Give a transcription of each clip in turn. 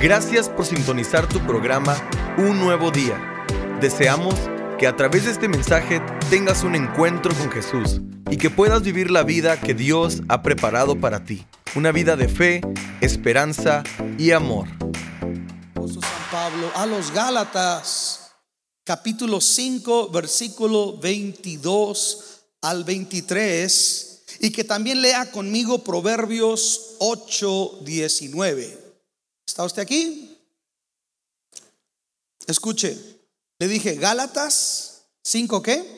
Gracias por sintonizar tu programa Un Nuevo Día. Deseamos que a través de este mensaje tengas un encuentro con Jesús y que puedas vivir la vida que Dios ha preparado para ti. Una vida de fe, esperanza y amor. San Pablo a los Gálatas, capítulo 5, versículo 22 al 23, y que también lea conmigo Proverbios 8, 19. ¿Está usted aquí? Escuche, le dije Gálatas 5 qué?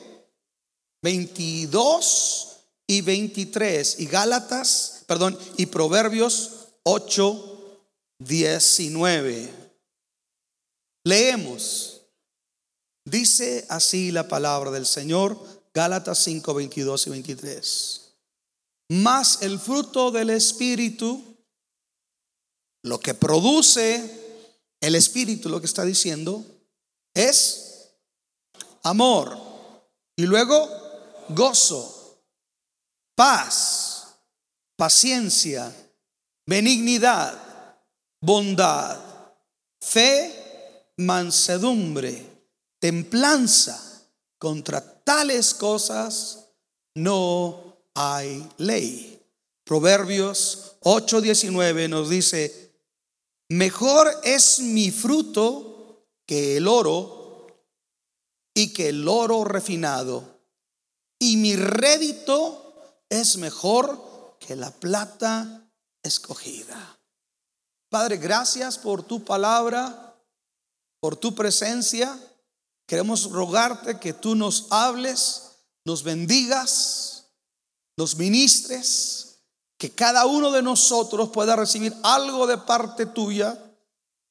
22 y 23 y Gálatas, perdón, y Proverbios 8 19. Leemos. Dice así la palabra del Señor, Gálatas 5 22 y 23. Más el fruto del espíritu lo que produce el Espíritu, lo que está diciendo, es amor. Y luego gozo, paz, paciencia, benignidad, bondad, fe, mansedumbre, templanza. Contra tales cosas no hay ley. Proverbios 8:19 nos dice, Mejor es mi fruto que el oro y que el oro refinado. Y mi rédito es mejor que la plata escogida. Padre, gracias por tu palabra, por tu presencia. Queremos rogarte que tú nos hables, nos bendigas, nos ministres que cada uno de nosotros pueda recibir algo de parte tuya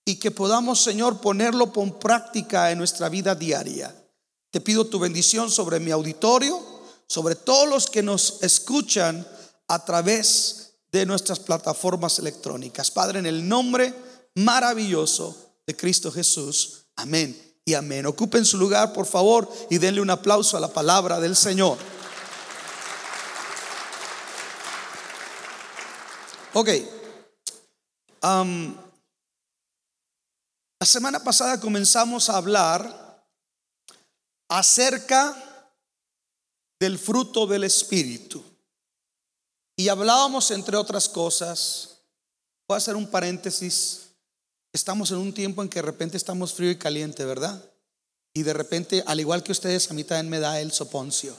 y que podamos, Señor, ponerlo por práctica en nuestra vida diaria. Te pido tu bendición sobre mi auditorio, sobre todos los que nos escuchan a través de nuestras plataformas electrónicas. Padre, en el nombre maravilloso de Cristo Jesús. Amén y amén. Ocupen su lugar, por favor, y denle un aplauso a la palabra del Señor. Ok. la semana pasada comenzamos a hablar acerca del fruto del Espíritu. Y hablábamos, entre otras cosas, voy a hacer un paréntesis, estamos en un tiempo en que de repente estamos frío y caliente, ¿verdad? Y de repente, al igual que ustedes, a mí también me da el soponcio.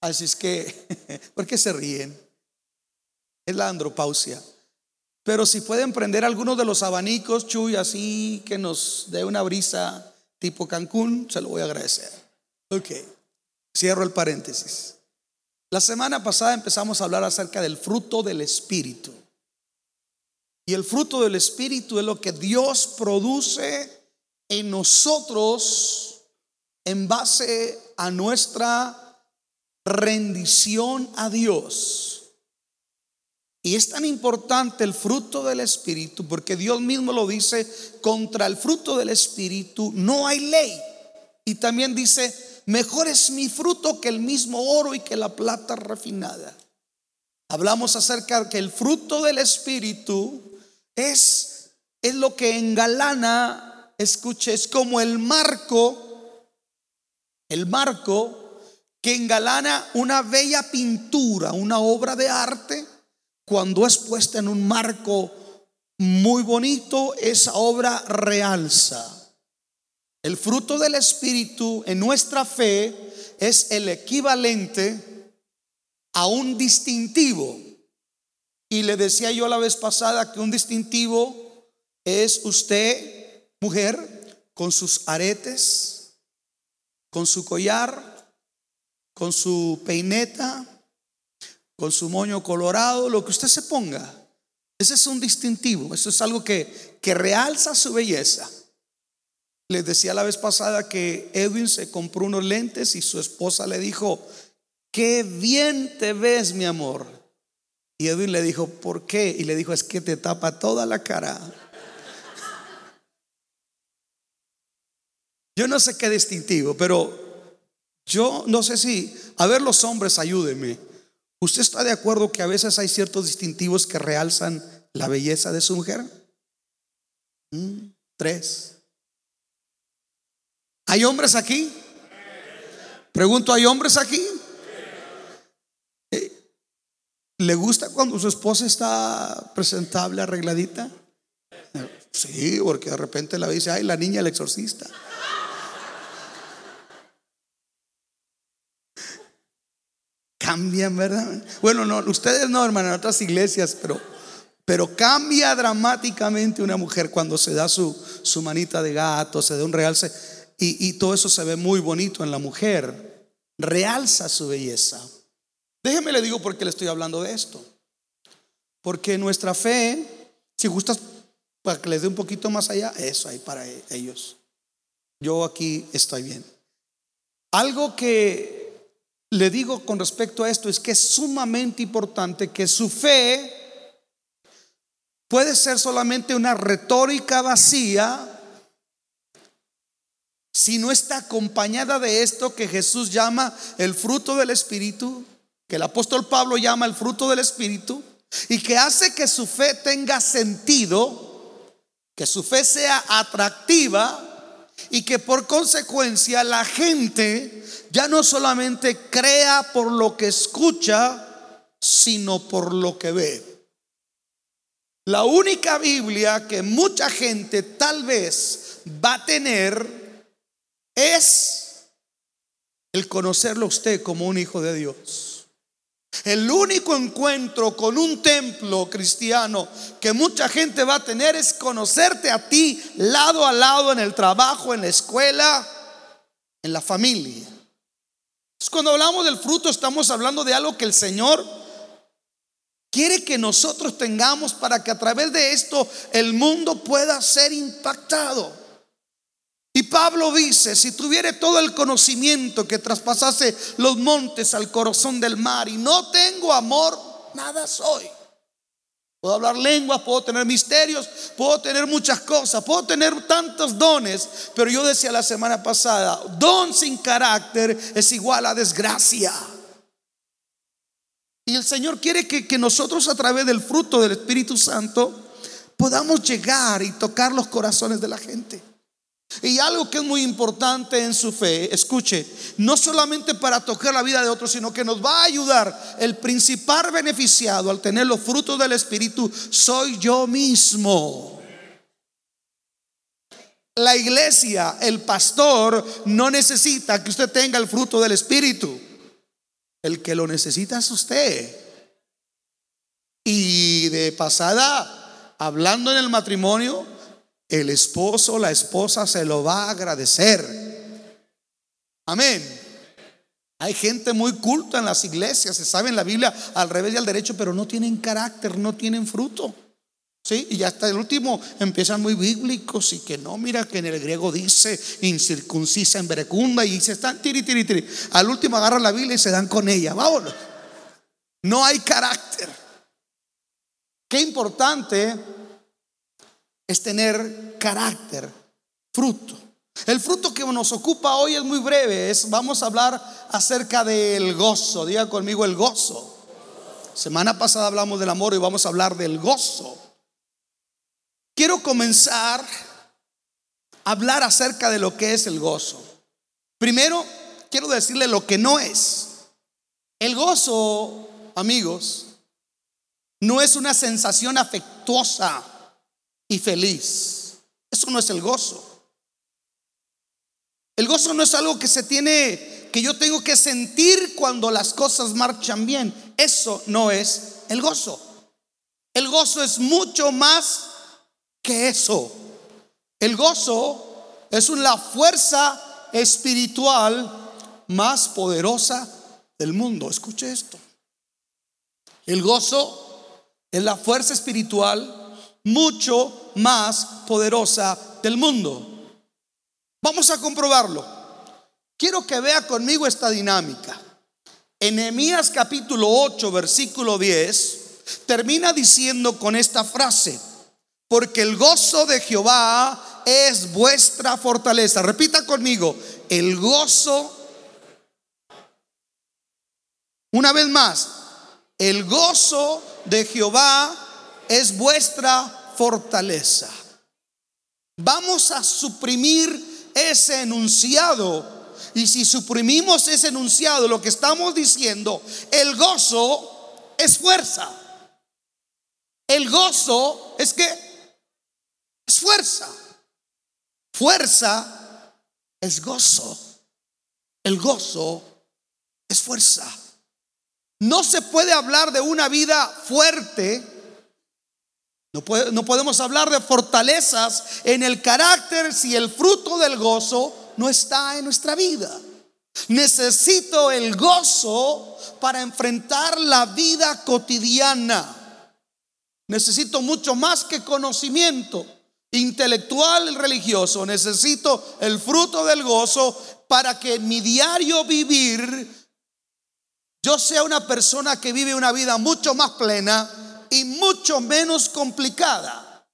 Así es que, ¿por qué se ríen? Es la andropausia. Pero si pueden prender algunos de los abanicos, Chuy, así que nos dé una brisa tipo Cancún, se lo voy a agradecer. Ok, cierro el paréntesis. La semana pasada empezamos a hablar acerca del fruto del Espíritu. Y el fruto del Espíritu es lo que Dios produce en nosotros en base a nuestra rendición a Dios. Y es tan importante el fruto del Espíritu porque Dios mismo lo dice, contra el fruto del Espíritu no hay ley. Y también dice, mejor es mi fruto que el mismo oro y que la plata refinada. Hablamos acerca de que el fruto del Espíritu es, es lo que engalana, escuche, es como el marco, el marco que engalana una bella pintura, una obra de arte cuando es puesta en un marco muy bonito, esa obra realza. El fruto del Espíritu en nuestra fe es el equivalente a un distintivo. Y le decía yo la vez pasada que un distintivo es usted, mujer, con sus aretes, con su collar, con su peineta, con su moño colorado, lo que usted se ponga. Ese es un distintivo, eso es algo que, que realza su belleza. Les decía la vez pasada que Edwin se compró unos lentes y su esposa le dijo, qué bien te ves, mi amor. Y Edwin le dijo, ¿por qué? Y le dijo, es que te tapa toda la cara. Yo no sé qué distintivo, pero yo no sé si, a ver los hombres, ayúdenme. ¿Usted está de acuerdo que a veces hay ciertos distintivos que realzan la belleza de su mujer? Mm, tres. ¿Hay hombres aquí? Pregunto, ¿hay hombres aquí? Eh, ¿Le gusta cuando su esposa está presentable, arregladita? Sí, porque de repente la dice, ay, la niña el exorcista. Cambian, ¿verdad? Bueno, no, ustedes no, hermano, en otras iglesias, pero, pero cambia dramáticamente una mujer cuando se da su, su manita de gato, se da un realce, y, y todo eso se ve muy bonito en la mujer. Realza su belleza. Déjeme le digo por qué le estoy hablando de esto. Porque nuestra fe, si gustas para que les dé un poquito más allá, eso hay para ellos. Yo aquí estoy bien. Algo que le digo con respecto a esto es que es sumamente importante que su fe puede ser solamente una retórica vacía si no está acompañada de esto que Jesús llama el fruto del Espíritu, que el apóstol Pablo llama el fruto del Espíritu, y que hace que su fe tenga sentido que su fe sea atractiva y que por consecuencia la gente ya no solamente crea por lo que escucha, sino por lo que ve. La única Biblia que mucha gente tal vez va a tener es el conocerlo usted como un hijo de Dios. El único encuentro con un templo cristiano que mucha gente va a tener es conocerte a ti lado a lado en el trabajo, en la escuela, en la familia. cuando hablamos del fruto estamos hablando de algo que el Señor quiere que nosotros tengamos para que a través de esto el mundo pueda ser impactado. Y Pablo dice, si tuviere todo el conocimiento que traspasase los montes al corazón del mar y no tengo amor, nada soy. Puedo hablar lenguas, puedo tener misterios, puedo tener muchas cosas, puedo tener tantos dones, pero yo decía la semana pasada, don sin carácter es igual a desgracia. Y el Señor quiere que, que nosotros a través del fruto del Espíritu Santo podamos llegar y tocar los corazones de la gente. Y algo que es muy importante en su fe, escuche, no solamente para tocar la vida de otros, sino que nos va a ayudar. El principal beneficiado al tener los frutos del Espíritu soy yo mismo. La iglesia, el pastor, no necesita que usted tenga el fruto del Espíritu. El que lo necesita es usted. Y de pasada, hablando en el matrimonio, el esposo, la esposa se lo va a agradecer. Amén. Hay gente muy culta en las iglesias, se sabe en la Biblia al revés y al derecho, pero no tienen carácter, no tienen fruto. ¿Sí? Y hasta el último empiezan muy bíblicos y que no, mira que en el griego dice incircuncisa en verecunda y se están tiri, tiri, tiri. Al último agarran la Biblia y se dan con ella. Vámonos. No hay carácter. Qué importante es tener carácter, fruto. El fruto que nos ocupa hoy es muy breve, es vamos a hablar acerca del gozo. Diga conmigo el gozo. Semana pasada hablamos del amor y vamos a hablar del gozo. Quiero comenzar a hablar acerca de lo que es el gozo. Primero, quiero decirle lo que no es. El gozo, amigos, no es una sensación afectuosa y feliz. Eso no es el gozo. El gozo no es algo que se tiene, que yo tengo que sentir cuando las cosas marchan bien. Eso no es el gozo. El gozo es mucho más que eso. El gozo es la fuerza espiritual más poderosa del mundo. Escuche esto. El gozo es la fuerza espiritual mucho más poderosa del mundo. Vamos a comprobarlo. Quiero que vea conmigo esta dinámica. En capítulo 8, versículo 10, termina diciendo con esta frase, porque el gozo de Jehová es vuestra fortaleza. Repita conmigo, el gozo, una vez más, el gozo de Jehová es vuestra fortaleza. vamos a suprimir ese enunciado. Y si suprimimos ese enunciado, lo que estamos diciendo, el gozo es fuerza. El gozo es que es fuerza. Fuerza es gozo. El gozo es fuerza. No se puede hablar de una vida fuerte. No, podemos hablar de fortalezas en el carácter si el fruto del gozo no está en nuestra vida. Necesito el gozo para enfrentar la vida cotidiana. Necesito mucho más que conocimiento intelectual y religioso. Necesito el fruto del gozo para que en mi diario vivir yo sea una persona que vive una vida mucho más plena y mucho menos complicada.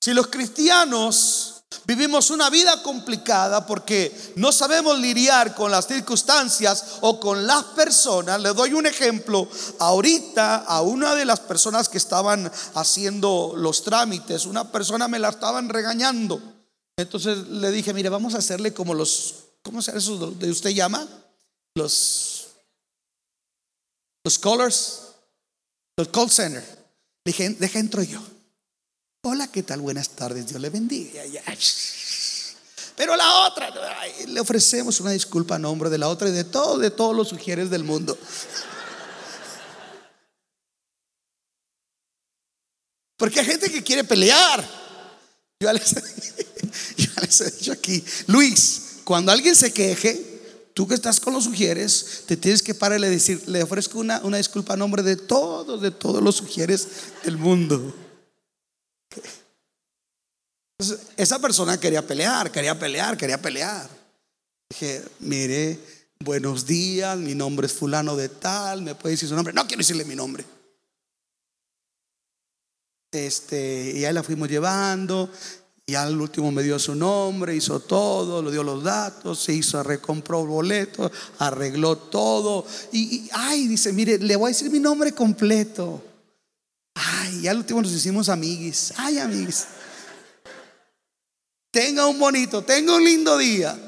Si los cristianos Vivimos una vida complicada porque no sabemos lidiar con las circunstancias o con las personas. Le doy un ejemplo. Ahorita a una de las personas que estaban haciendo los trámites, una persona me la estaban regañando. Entonces le dije, mire, vamos a hacerle como los, ¿cómo se eso de usted llama? Los, los callers, los call center. Dije, deja entro yo. Hola, ¿qué tal? Buenas tardes, Dios le bendiga. Pero la otra, le ofrecemos una disculpa a nombre de la otra y de todo, de todos los sugieres del mundo. Porque hay gente que quiere pelear. Yo les, he dicho aquí, Luis, cuando alguien se queje, tú que estás con los sugieres, te tienes que parar y decir, le ofrezco una, una disculpa a nombre de todos, de todos los sugieres del mundo esa persona quería pelear, quería pelear, quería pelear. Dije, mire, buenos días, mi nombre es fulano de tal, me puede decir su nombre. No quiero decirle mi nombre. Este, y ahí la fuimos llevando, y al último me dio su nombre, hizo todo, le dio los datos, se hizo, recompró boletos, arregló todo. Y, ay, dice, mire, le voy a decir mi nombre completo. Ay, y al último nos hicimos amiguis. Ay, amiguis. Tenga un bonito, tenga un lindo día.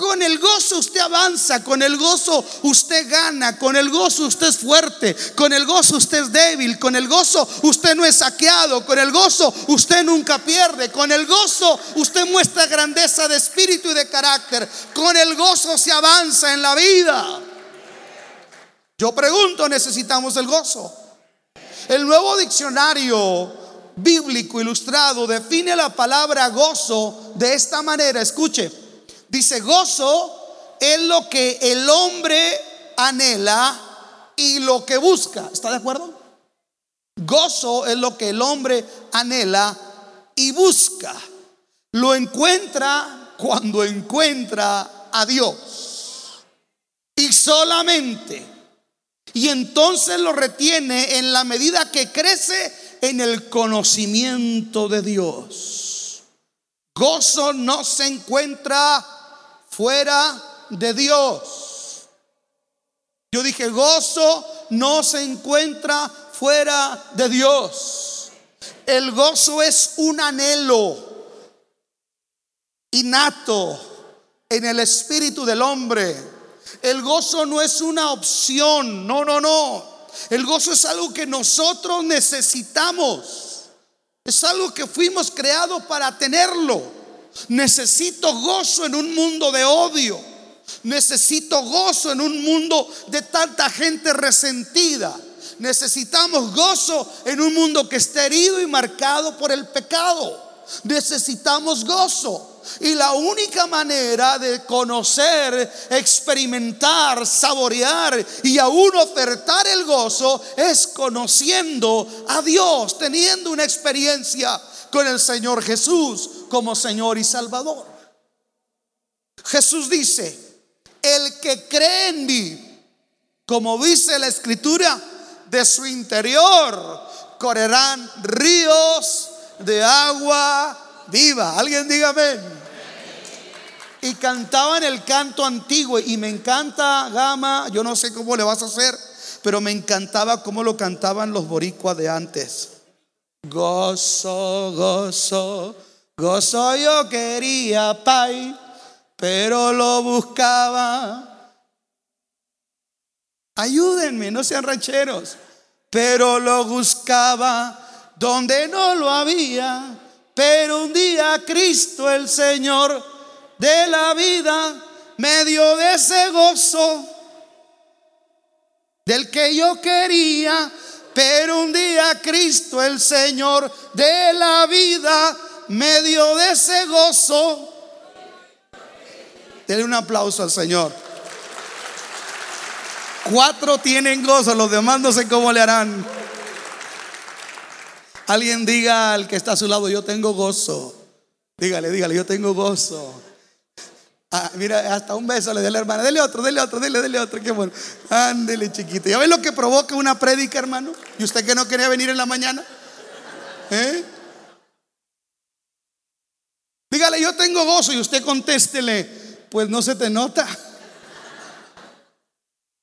Con el gozo usted avanza, con el gozo usted gana, con el gozo usted es fuerte, con el gozo usted es débil, con el gozo usted no es saqueado, con el gozo usted nunca pierde, con el gozo usted muestra grandeza de espíritu y de carácter, con el gozo se avanza en la vida. Yo pregunto, ¿necesitamos el gozo? El nuevo diccionario bíblico ilustrado define la palabra gozo de esta manera. Escuche, dice gozo es lo que el hombre anhela y lo que busca. ¿Está de acuerdo? Gozo es lo que el hombre anhela y busca. Lo encuentra cuando encuentra a Dios. Y solamente. Y entonces lo retiene en la medida que crece en el conocimiento de Dios. Gozo no se encuentra fuera de Dios. Yo dije, gozo no se encuentra fuera de Dios. El gozo es un anhelo innato en el espíritu del hombre. El gozo no es una opción, no, no, no. El gozo es algo que nosotros necesitamos. Es algo que fuimos creados para tenerlo. Necesito gozo en un mundo de odio. Necesito gozo en un mundo de tanta gente resentida. Necesitamos gozo en un mundo que está herido y marcado por el pecado. Necesitamos gozo. Y la única manera de conocer, experimentar, saborear y aún ofertar el gozo es conociendo a Dios, teniendo una experiencia con el Señor Jesús como Señor y Salvador. Jesús dice, el que cree en mí, como dice la escritura, de su interior correrán ríos de agua viva. Alguien dígame. Y cantaban el canto antiguo y me encanta Gama, yo no sé cómo le vas a hacer, pero me encantaba cómo lo cantaban los boricuas de antes. Gozo, gozo, Gozo yo quería, Pai, pero lo buscaba. Ayúdenme, no sean rancheros. Pero lo buscaba donde no lo había. Pero un día Cristo el Señor de la vida me dio de ese gozo del que yo quería. Pero un día Cristo el Señor de la vida medio de ese gozo. Denle un aplauso al Señor. Cuatro tienen gozo, los demás no sé cómo le harán. Alguien diga al que está a su lado, yo tengo gozo. Dígale, dígale, yo tengo gozo. Ah, mira, hasta un beso le dé la hermana. Dele otro, dele otro, dele, dele otro. Qué bueno. Ándele, chiquito. ¿Ya ven lo que provoca una prédica, hermano? ¿Y usted que no quería venir en la mañana? ¿Eh? Dígale, yo tengo gozo y usted contéstele, pues no se te nota.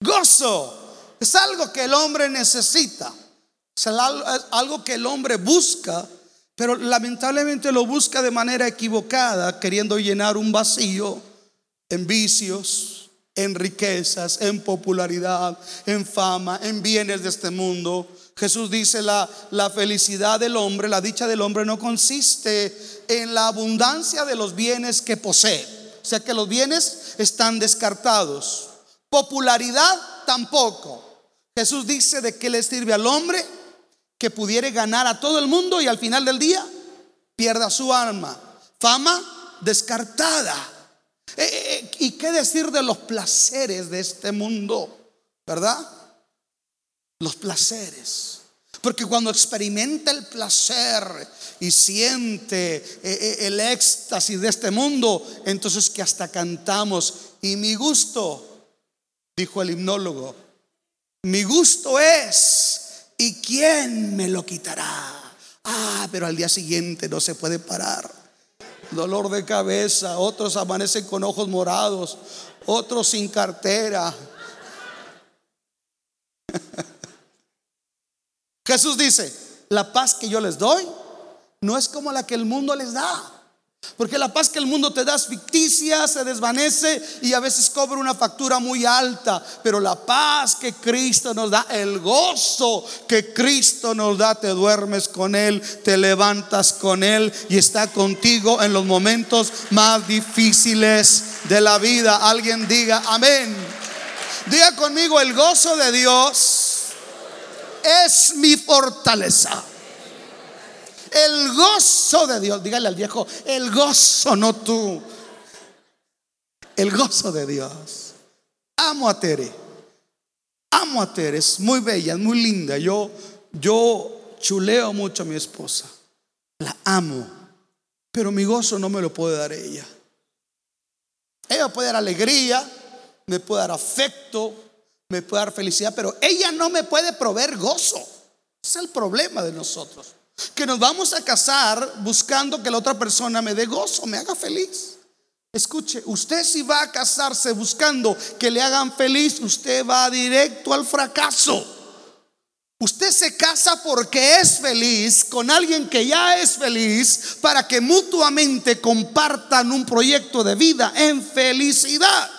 Gozo es algo que el hombre necesita, es algo que el hombre busca, pero lamentablemente lo busca de manera equivocada, queriendo llenar un vacío en vicios, en riquezas, en popularidad, en fama, en bienes de este mundo. Jesús dice, la, la felicidad del hombre, la dicha del hombre no consiste en la abundancia de los bienes que posee. O sea que los bienes están descartados. Popularidad tampoco. Jesús dice de qué le sirve al hombre que pudiere ganar a todo el mundo y al final del día pierda su alma. Fama descartada. Eh, eh, eh, ¿Y qué decir de los placeres de este mundo? ¿Verdad? los placeres. Porque cuando experimenta el placer y siente el éxtasis de este mundo, entonces que hasta cantamos. Y mi gusto, dijo el himnólogo, mi gusto es, ¿y quién me lo quitará? Ah, pero al día siguiente no se puede parar. Dolor de cabeza, otros amanecen con ojos morados, otros sin cartera. Jesús dice, la paz que yo les doy no es como la que el mundo les da. Porque la paz que el mundo te da es ficticia, se desvanece y a veces cobra una factura muy alta. Pero la paz que Cristo nos da, el gozo que Cristo nos da, te duermes con Él, te levantas con Él y está contigo en los momentos más difíciles de la vida. Alguien diga amén. Diga conmigo, el gozo de Dios es mi fortaleza. El gozo de Dios, dígale al viejo, el gozo, no tú. El gozo de Dios. Amo a Tere. Amo a Tere, es muy bella, es muy linda. Yo, yo chuleo mucho a mi esposa. La amo. Pero mi gozo no me lo puede dar ella. Ella puede dar alegría, me puede dar afecto, me puede dar felicidad, pero ella no me puede proveer gozo. es el problema de nosotros. Que nos vamos a casar buscando que la otra persona me dé gozo, me haga feliz. Escuche, usted si va a casarse buscando que le hagan feliz, usted va directo al fracaso. Usted se casa porque es feliz con alguien que ya es feliz para que mutuamente compartan un proyecto de vida en felicidad.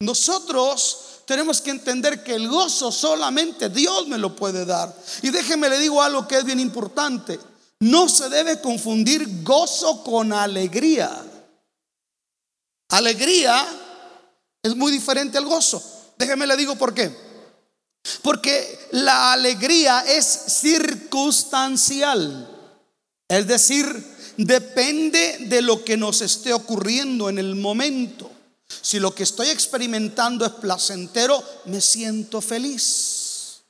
Nosotros tenemos que entender que el gozo solamente Dios me lo puede dar. Y déjeme le digo algo que es bien importante. No se debe confundir gozo con alegría. Alegría es muy diferente al gozo. Déjeme le digo por qué. Porque la alegría es circunstancial. Es decir, depende de lo que nos esté ocurriendo en el momento. Si lo que estoy experimentando es placentero, me siento feliz.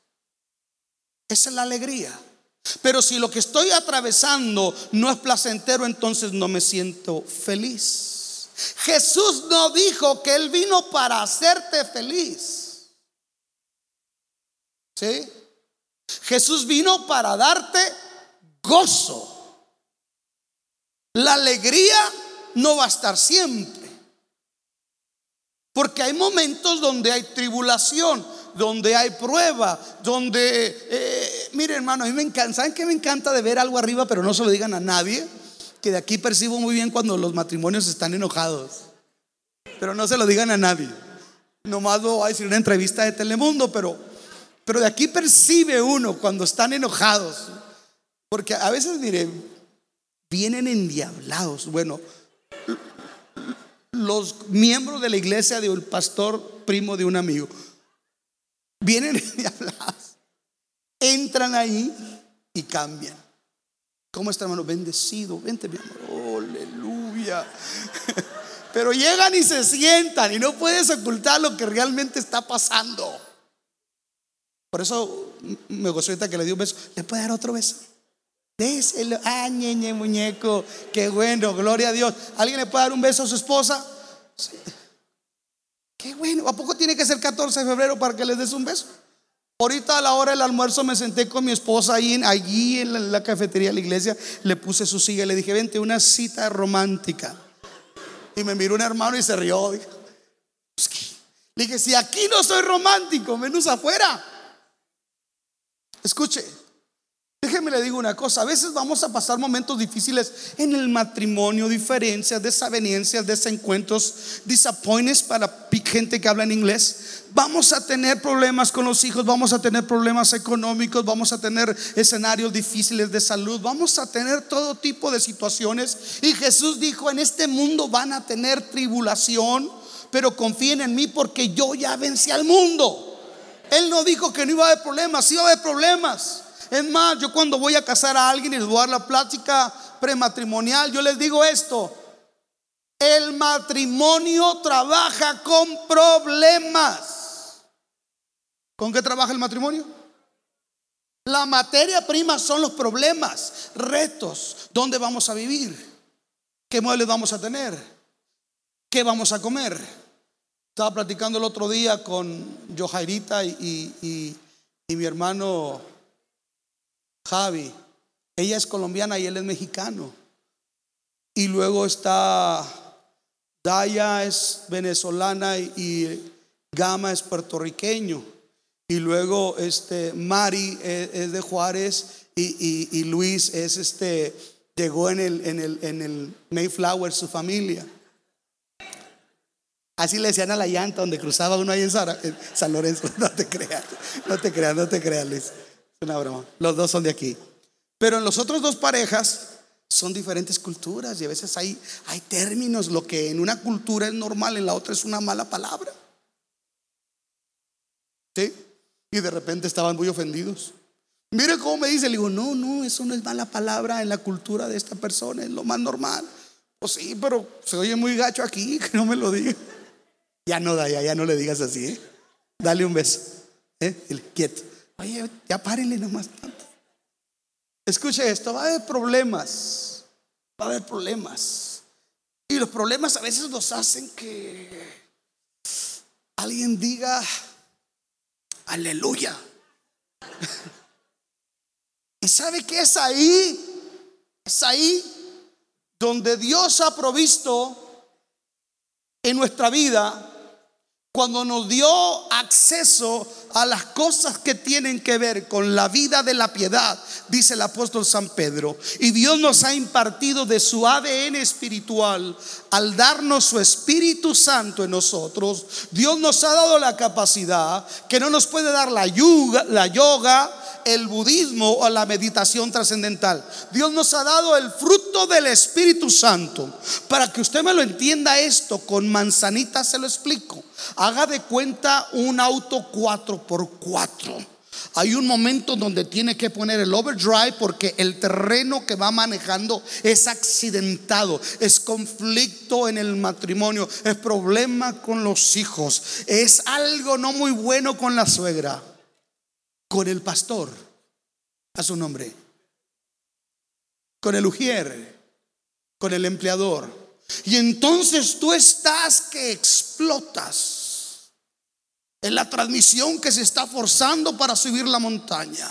Esa es la alegría. Pero si lo que estoy atravesando no es placentero, entonces no me siento feliz. Jesús no dijo que Él vino para hacerte feliz. ¿Sí? Jesús vino para darte gozo. La alegría no va a estar siempre. Porque hay momentos donde hay tribulación, donde hay prueba, donde eh, mire hermano, a mí me encanta, ¿saben qué me encanta de ver algo arriba pero no se lo digan a nadie? Que de aquí percibo muy bien cuando los matrimonios están enojados. Pero no se lo digan a nadie. Nomás voy a decir una entrevista de Telemundo, pero, pero de aquí percibe uno cuando están enojados. Porque a veces, mire, vienen endiablados. Bueno, los miembros de la iglesia de un pastor primo de un amigo vienen endiablados, entran ahí y cambian. ¿Cómo está, hermano? Bendecido, vente, mi amor, aleluya. Pero llegan y se sientan y no puedes ocultar lo que realmente está pasando. Por eso me gustó ahorita que le di un beso. ¿Le puede dar otro beso? Déselo. Ah, ñeñe, muñeco. Qué bueno, gloria a Dios. ¿Alguien le puede dar un beso a su esposa? Qué bueno. ¿A poco tiene que ser 14 de febrero para que les des un beso? Ahorita a la hora del almuerzo me senté con mi esposa allí en la, en la cafetería de la iglesia. Le puse su silla y le dije, vente, una cita romántica. Y me miró un hermano y se rió. Le dije, si aquí no soy romántico, menos afuera. Escuche, déjeme le digo una cosa, a veces vamos a pasar momentos difíciles en el matrimonio, diferencias, desavenencias, desencuentros, disappointments para gente que habla en inglés. Vamos a tener problemas con los hijos, vamos a tener problemas económicos, vamos a tener escenarios difíciles de salud, vamos a tener todo tipo de situaciones. Y Jesús dijo, en este mundo van a tener tribulación, pero confíen en mí porque yo ya vencí al mundo. Él no dijo que no iba a haber problemas, sí iba a haber problemas. Es más, yo cuando voy a casar a alguien y les voy a dar la plática prematrimonial, yo les digo esto. El matrimonio trabaja con problemas. ¿Con qué trabaja el matrimonio? La materia prima son los problemas, retos, dónde vamos a vivir, qué muebles vamos a tener, qué vamos a comer. Estaba platicando el otro día con Johairita y, y, y mi hermano Javi. Ella es colombiana y él es mexicano. Y luego está Daya es venezolana y Gama es puertorriqueño. Y luego este Mari es, de Juárez y, y, Luis es este llegó en el, en el, en el Mayflower su familia. Así le decían a la llanta donde cruzaba uno ahí en San Lorenzo. No te creas, no te creas, no te creas, Luis. Es una broma. Los dos son de aquí. Pero en los otros dos parejas son diferentes culturas y a veces hay, hay términos. Lo que en una cultura es normal, en la otra es una mala palabra. ¿Sí? Y de repente estaban muy ofendidos. Mire cómo me dice, le digo, no, no, eso no es mala palabra en la cultura de esta persona, es lo más normal. Pues sí, pero se oye muy gacho aquí, que no me lo diga. Ya no, da, ya no le digas así, ¿eh? Dale un beso. ¿eh? quieto. Oye, ya párenle nomás. Escuche esto, va a haber problemas. Va a haber problemas. Y los problemas a veces nos hacen que alguien diga, aleluya. y sabe que es ahí, es ahí donde Dios ha provisto en nuestra vida cuando nos dio acceso a las cosas que tienen que ver con la vida de la piedad, dice el apóstol San Pedro. Y Dios nos ha impartido de su ADN espiritual al darnos su Espíritu Santo en nosotros. Dios nos ha dado la capacidad que no nos puede dar la yoga, la yoga el budismo o la meditación trascendental. Dios nos ha dado el fruto del Espíritu Santo. Para que usted me lo entienda esto, con manzanita se lo explico. Haga de cuenta un auto 4x4. Hay un momento donde tiene que poner el overdrive porque el terreno que va manejando es accidentado, es conflicto en el matrimonio, es problema con los hijos, es algo no muy bueno con la suegra con el pastor, a su nombre, con el ujier, con el empleador. Y entonces tú estás que explotas en la transmisión que se está forzando para subir la montaña.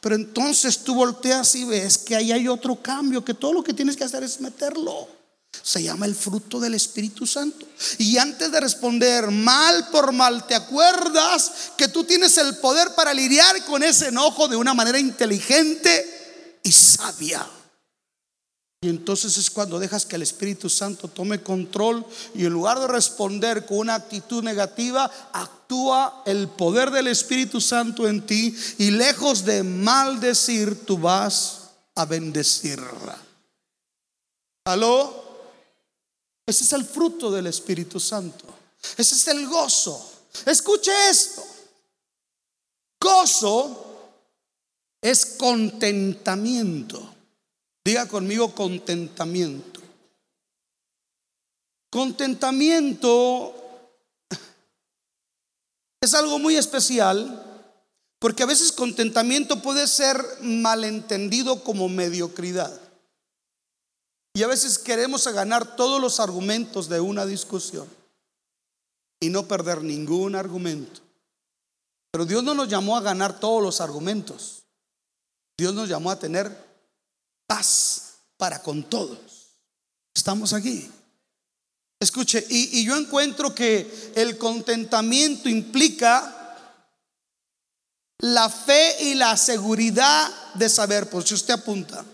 Pero entonces tú volteas y ves que ahí hay otro cambio, que todo lo que tienes que hacer es meterlo. Se llama el fruto del Espíritu Santo. Y antes de responder mal por mal, ¿te acuerdas que tú tienes el poder para lidiar con ese enojo de una manera inteligente y sabia? Y entonces es cuando dejas que el Espíritu Santo tome control y en lugar de responder con una actitud negativa, actúa el poder del Espíritu Santo en ti y lejos de maldecir, tú vas a bendecirla. ¿Aló? Ese es el fruto del Espíritu Santo. Ese es el gozo. Escuche esto. Gozo es contentamiento. Diga conmigo contentamiento. Contentamiento es algo muy especial porque a veces contentamiento puede ser malentendido como mediocridad. Y a veces queremos ganar todos los argumentos de una discusión y no perder ningún argumento. Pero Dios no nos llamó a ganar todos los argumentos. Dios nos llamó a tener paz para con todos. Estamos aquí. Escuche, y, yo encuentro que el contentamiento implica la fe y la seguridad de saber, por si usted apunta,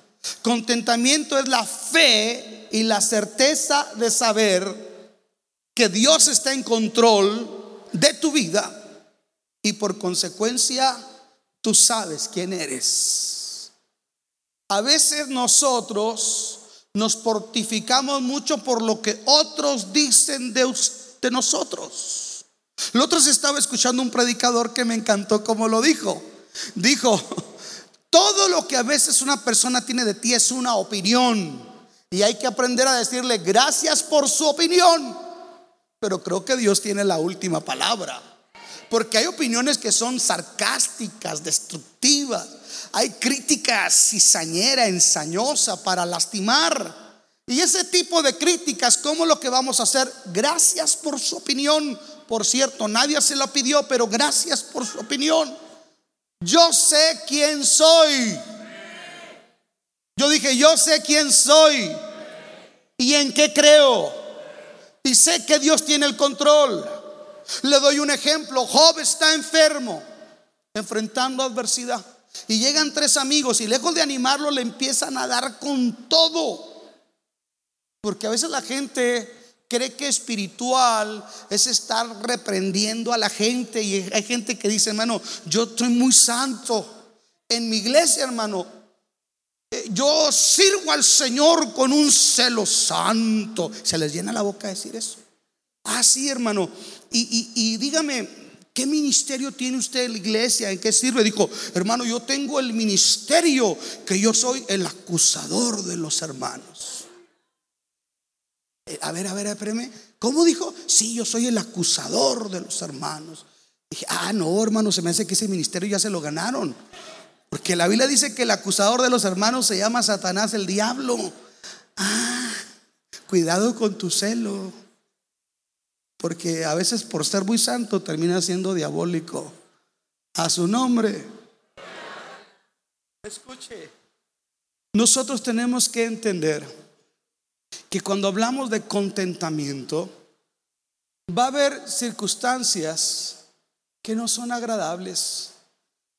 contentamiento es la fe y la certeza de saber que Dios está en control de tu vida y por consecuencia tú sabes quién eres. A veces nosotros nos fortificamos mucho por lo que otros dicen de, de nosotros. El otro se estaba escuchando un predicador que me encantó como lo dijo. Dijo, todo lo que a veces una persona tiene de ti es una opinión. Y hay que aprender a decirle gracias por su opinión. Pero creo que Dios tiene la última palabra. Porque hay opiniones que son sarcásticas, destructivas hay crítica cizañera, ensañosa para lastimar. Y ese tipo de críticas, ¿cómo lo que vamos a hacer? Gracias por su opinión. Por cierto, nadie se la pidió, pero gracias por su opinión. Yo sé quién soy. Yo dije, yo sé quién soy y en qué creo. Y sé que Dios tiene el control. Le doy un ejemplo. Job está enfermo, enfrentando adversidad. Y llegan tres amigos y lejos de animarlo le empiezan a dar con todo. Porque a veces la gente cree que espiritual es estar reprendiendo a la gente y hay gente que dice, hermano, yo estoy muy santo. En mi iglesia, hermano, eh, yo sirvo al Señor con un celo santo. Se les llena la boca decir eso. Ah, hermano. Y, y dígame, ¿Qué ministerio tiene usted en la iglesia? ¿En qué sirve? Dijo, hermano, yo tengo el ministerio que yo soy el acusador de los hermanos. Eh, a ver, a ver, espérame. ¿Cómo dijo? Sí, yo soy el acusador de los hermanos. Dije, ah, no, hermano, se me hace que ese ministerio ya se lo ganaron. Porque la Biblia dice que el acusador de los hermanos se llama Satanás, el diablo. Ah, cuidado con tu celo. Porque a veces por ser muy santo termina siendo diabólico. A su nombre. Escuche. Nosotros tenemos que entender que cuando hablamos de contentamiento, va a haber circunstancias que no son agradables,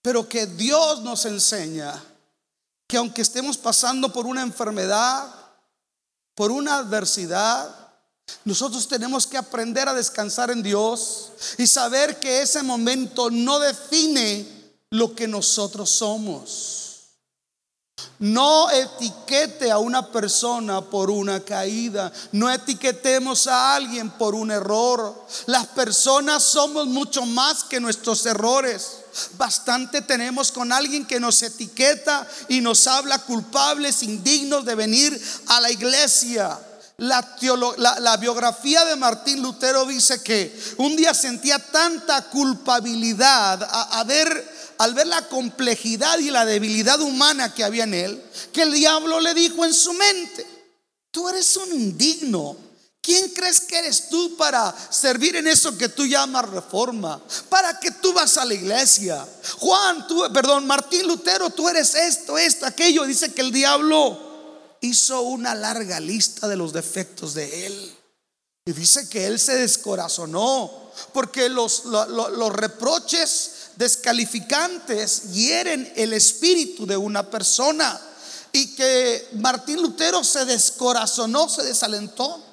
pero que Dios nos enseña que aunque estemos pasando por una enfermedad, por una adversidad, nosotros tenemos que aprender a descansar en Dios y saber que ese momento no define lo que nosotros somos. No etiquete a una persona por una caída. No etiquetemos a alguien por un error. Las personas somos mucho más que nuestros errores. Bastante tenemos con alguien que nos etiqueta y nos habla culpables, indignos de venir a la iglesia. La, biografía de Martín Lutero dice que un día sentía tanta culpabilidad a, ver, al ver la complejidad y la debilidad humana que había en él, que el diablo le dijo en su mente, tú eres un indigno. ¿Quién crees que eres tú para servir en eso que tú llamas reforma? ¿Para que tú vas a la iglesia? Juan, tú, perdón, Martín Lutero, tú eres esto, esto, aquello. Dice que el diablo hizo una larga lista de los defectos de él. Y dice que él se descorazonó porque los, reproches descalificantes hieren el espíritu de una persona. Y que Martín Lutero se descorazonó, se desalentó.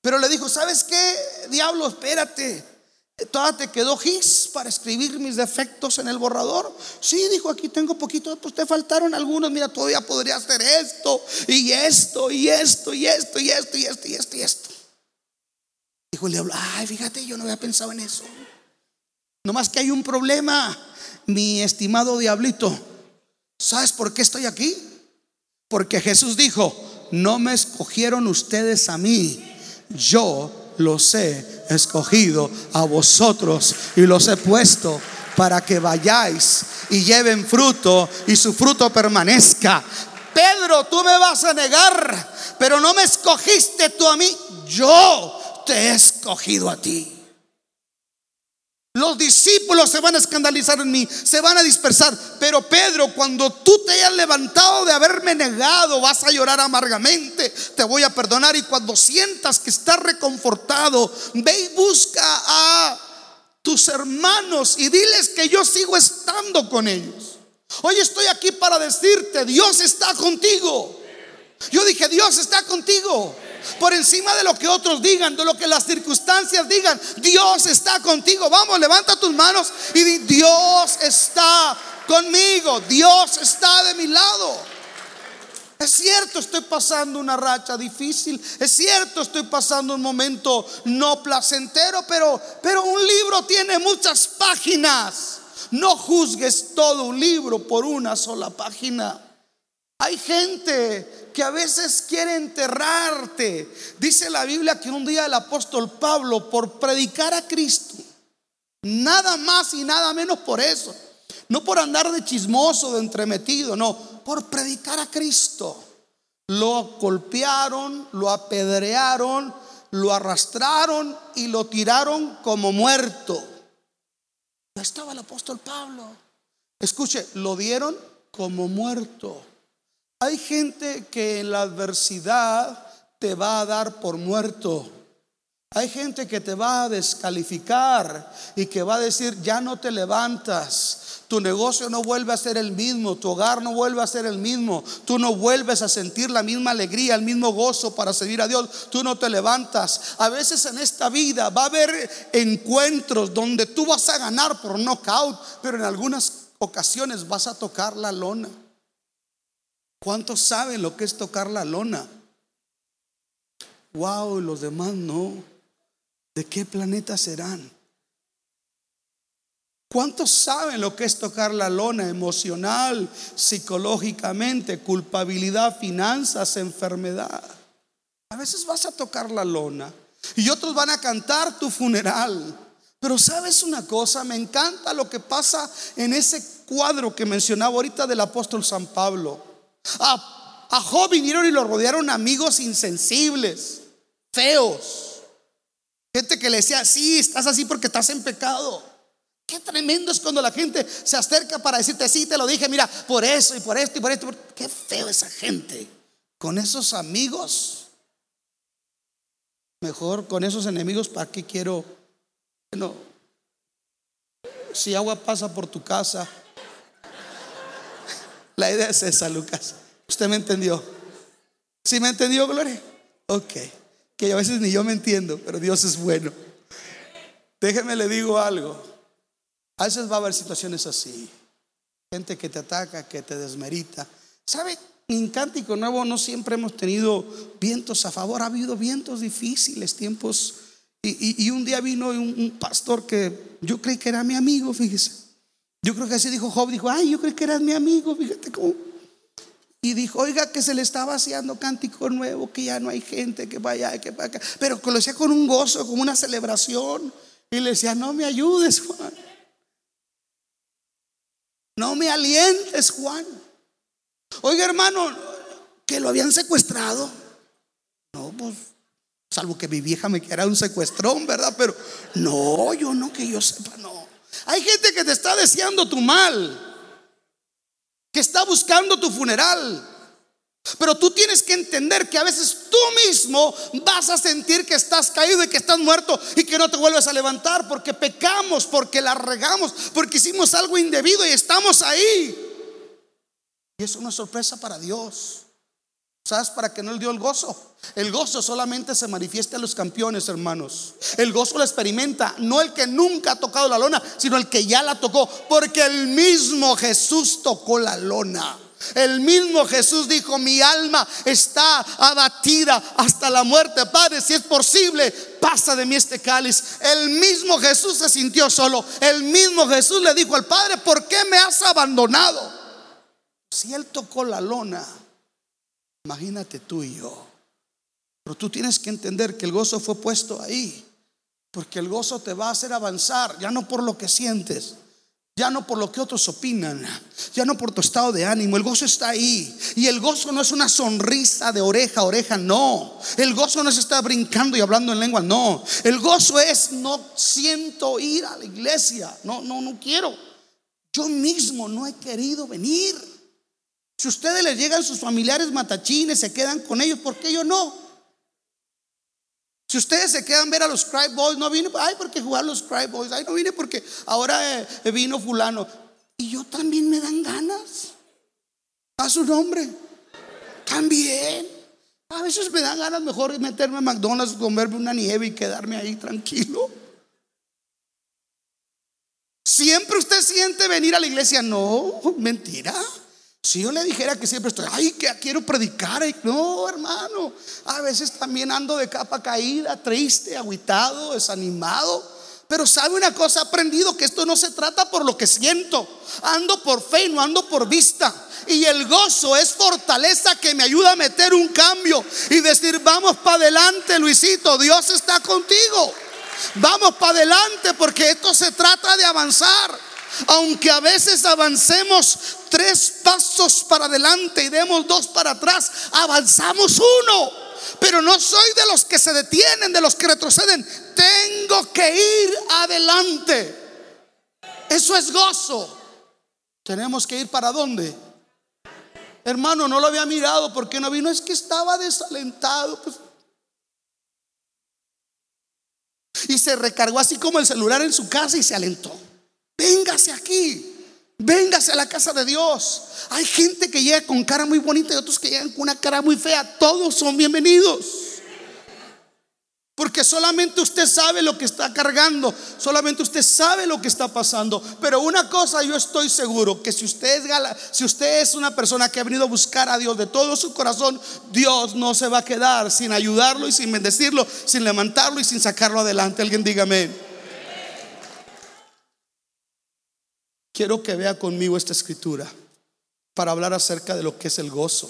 Pero le dijo, ¿sabes qué? Diablo, espérate. ¿Todavía te quedó gis para escribir mis defectos en el borrador? Sí, dijo, aquí tengo poquito, pues te faltaron algunos, mira, todavía podría hacer esto, y esto, y esto, y esto, y esto, y esto, y esto, y esto. Dijo el diablo, ay, fíjate, yo no había pensado en eso. No más que hay un problema, mi estimado diablito. ¿Sabes por qué estoy aquí? Porque Jesús dijo, no me escogieron ustedes a mí, yo los he escogido a vosotros y los he puesto para que vayáis y lleven fruto y su fruto permanezca. Pedro, tú me vas a negar, pero no me escogiste tú a mí, yo te he escogido a ti. Los discípulos se van a escandalizar en mí, se van a dispersar. Pero Pedro, cuando tú te hayas levantado de haberme negado, vas a llorar amargamente, te voy a perdonar. Y cuando sientas que estás reconfortado, ve y busca a tus hermanos y diles que yo sigo estando con ellos. Hoy estoy aquí para decirte, Dios está contigo. Yo dije, Dios está contigo por encima de lo que otros digan, de lo que las circunstancias digan. Dios está contigo. Vamos, levanta tus manos y di, Dios está conmigo. Dios está de mi lado. Es cierto, estoy pasando una racha difícil. Es cierto, estoy pasando un momento no placentero, pero, pero un libro tiene muchas páginas. No juzgues todo un libro por una sola página. Hay gente que a veces quiere enterrarte. Dice la Biblia que un día el apóstol Pablo, por predicar a Cristo, nada más y nada menos por eso, no por andar de chismoso, de entremetido, no, por predicar a Cristo. Lo golpearon, lo apedrearon, lo arrastraron y lo tiraron como muerto. Estaba el apóstol Pablo. Escuche, lo dieron como muerto. Hay gente que en la adversidad te va a dar por muerto. Hay gente que te va a descalificar y que va a decir, ya no te levantas, tu negocio no vuelve a ser el mismo, tu hogar no vuelve a ser el mismo, tú no vuelves a sentir la misma alegría, el mismo gozo para servir a Dios, tú no te levantas. A veces en esta vida va a haber encuentros donde tú vas a ganar por knockout, pero en algunas ocasiones vas a tocar la lona. ¿Cuántos saben lo que es tocar la lona? Wow, los demás no. ¿De qué planeta serán? ¿Cuántos saben lo que es tocar la lona emocional, psicológicamente, culpabilidad, finanzas, enfermedad? A veces vas a tocar la lona y otros van a cantar tu funeral. Pero sabes una cosa, me encanta lo que pasa en ese cuadro que mencionaba ahorita del apóstol San Pablo. A, a vinieron y lo rodearon amigos insensibles, feos. Gente que le decía, sí, estás así porque estás en pecado. Qué tremendo es cuando la gente se acerca para decirte, sí, te lo dije, mira, por eso y por esto y por esto. Qué feo esa gente. Con esos amigos, mejor con esos enemigos, ¿para qué quiero? Bueno, si agua pasa por tu casa, la idea es esa, Lucas. ¿Usted me entendió? ¿Sí me entendió, Gloria? Ok. Que a veces ni yo me entiendo, pero Dios es bueno. Déjeme le digo algo. A veces va a haber situaciones así. Gente que te ataca, que te desmerita. ¿Sabe? En Cántico Nuevo no siempre hemos tenido vientos a favor. Ha habido vientos difíciles, tiempos. Y, un día vino un, un pastor que yo creí que era mi amigo, fíjese. Yo creo que así dijo Job, dijo, ay, yo creo que eras mi amigo, fíjate cómo. Y dijo, oiga, que se le está vaciando cántico nuevo, que ya no hay gente que vaya, que vaya. Pero que lo decía con un gozo, con una celebración. Y le decía, no me ayudes, Juan. No me alientes, Juan. Oiga, hermano, que lo habían secuestrado. No, pues, salvo que mi vieja me quiera un secuestrón, ¿verdad? Pero no, yo no, que yo sepa, no. Hay gente que te está deseando tu mal, que está buscando tu funeral. Pero tú tienes que entender que a veces tú mismo vas a sentir que estás caído y que estás muerto y que no te vuelves a levantar porque pecamos, porque la regamos, porque hicimos algo indebido y estamos ahí. Y eso no es sorpresa para Dios. ¿Sabes para qué no le dio el gozo? El gozo solamente se manifiesta a los campeones, hermanos. El gozo lo experimenta no el que nunca ha tocado la lona, sino el que ya la tocó, porque el mismo Jesús tocó la lona. El mismo Jesús dijo, mi alma está abatida hasta la muerte. Padre, si es posible, pasa de mí este cáliz. El mismo Jesús se sintió solo. El mismo Jesús le dijo al Padre, ¿por qué me has abandonado? Si Él tocó la lona, imagínate tú y yo. Pero tú tienes que entender que el gozo fue puesto ahí. Porque el gozo te va a hacer avanzar, ya no por lo que sientes, ya no por lo que otros opinan, ya no por tu estado de ánimo. El gozo está ahí. Y el gozo no es una sonrisa de oreja a oreja, no. El gozo no es estar brincando y hablando en lengua, no. El gozo es no siento ir a la iglesia. No, no, no quiero. Yo mismo no he querido venir. Si ustedes les llegan sus familiares matachines, se quedan con ellos, ¿por qué yo no? Si ustedes se quedan ver a los Cry Boys, no vine, ay, porque jugar los Cry Boys, ay, no vine porque ahora eh, vino fulano. Y yo también me dan ganas. A su nombre. También. A veces me dan ganas mejor meterme a McDonald's, comerme una nieve y quedarme ahí tranquilo. Siempre usted siente venir a la iglesia. No, mentira. Si yo le dijera que siempre estoy, ay, que quiero predicar, no, hermano, a veces también ando de capa caída, triste, aguitado, desanimado. Pero sabe una cosa, he aprendido que esto no se trata por lo que siento, ando por fe, no ando por vista. Y el gozo es fortaleza que me ayuda a meter un cambio y decir, vamos para adelante, Luisito, Dios está contigo. Vamos para adelante porque esto se trata de avanzar. Aunque a veces avancemos tres pasos para adelante y demos dos para atrás, avanzamos uno. Pero no soy de los que se detienen, de los que retroceden. Tengo que ir adelante. Eso es gozo. Tenemos que ir para dónde? Hermano, no lo había mirado porque no vino. Es que estaba desalentado. Pues. Y se recargó así como el celular en su casa y se alentó. Véngase aquí. Véngase a la casa de Dios. Hay gente que llega con cara muy bonita y otros que llegan con una cara muy fea. Todos son bienvenidos. Porque solamente usted sabe lo que está cargando, solamente usted sabe lo que está pasando. Pero una cosa yo estoy seguro, que si usted es, si usted es una persona que ha venido a buscar a Dios de todo su corazón, Dios no se va a quedar sin ayudarlo y sin bendecirlo, sin levantarlo y sin sacarlo adelante. Alguien diga amén. Quiero que vea conmigo esta escritura para hablar acerca de lo que es el gozo.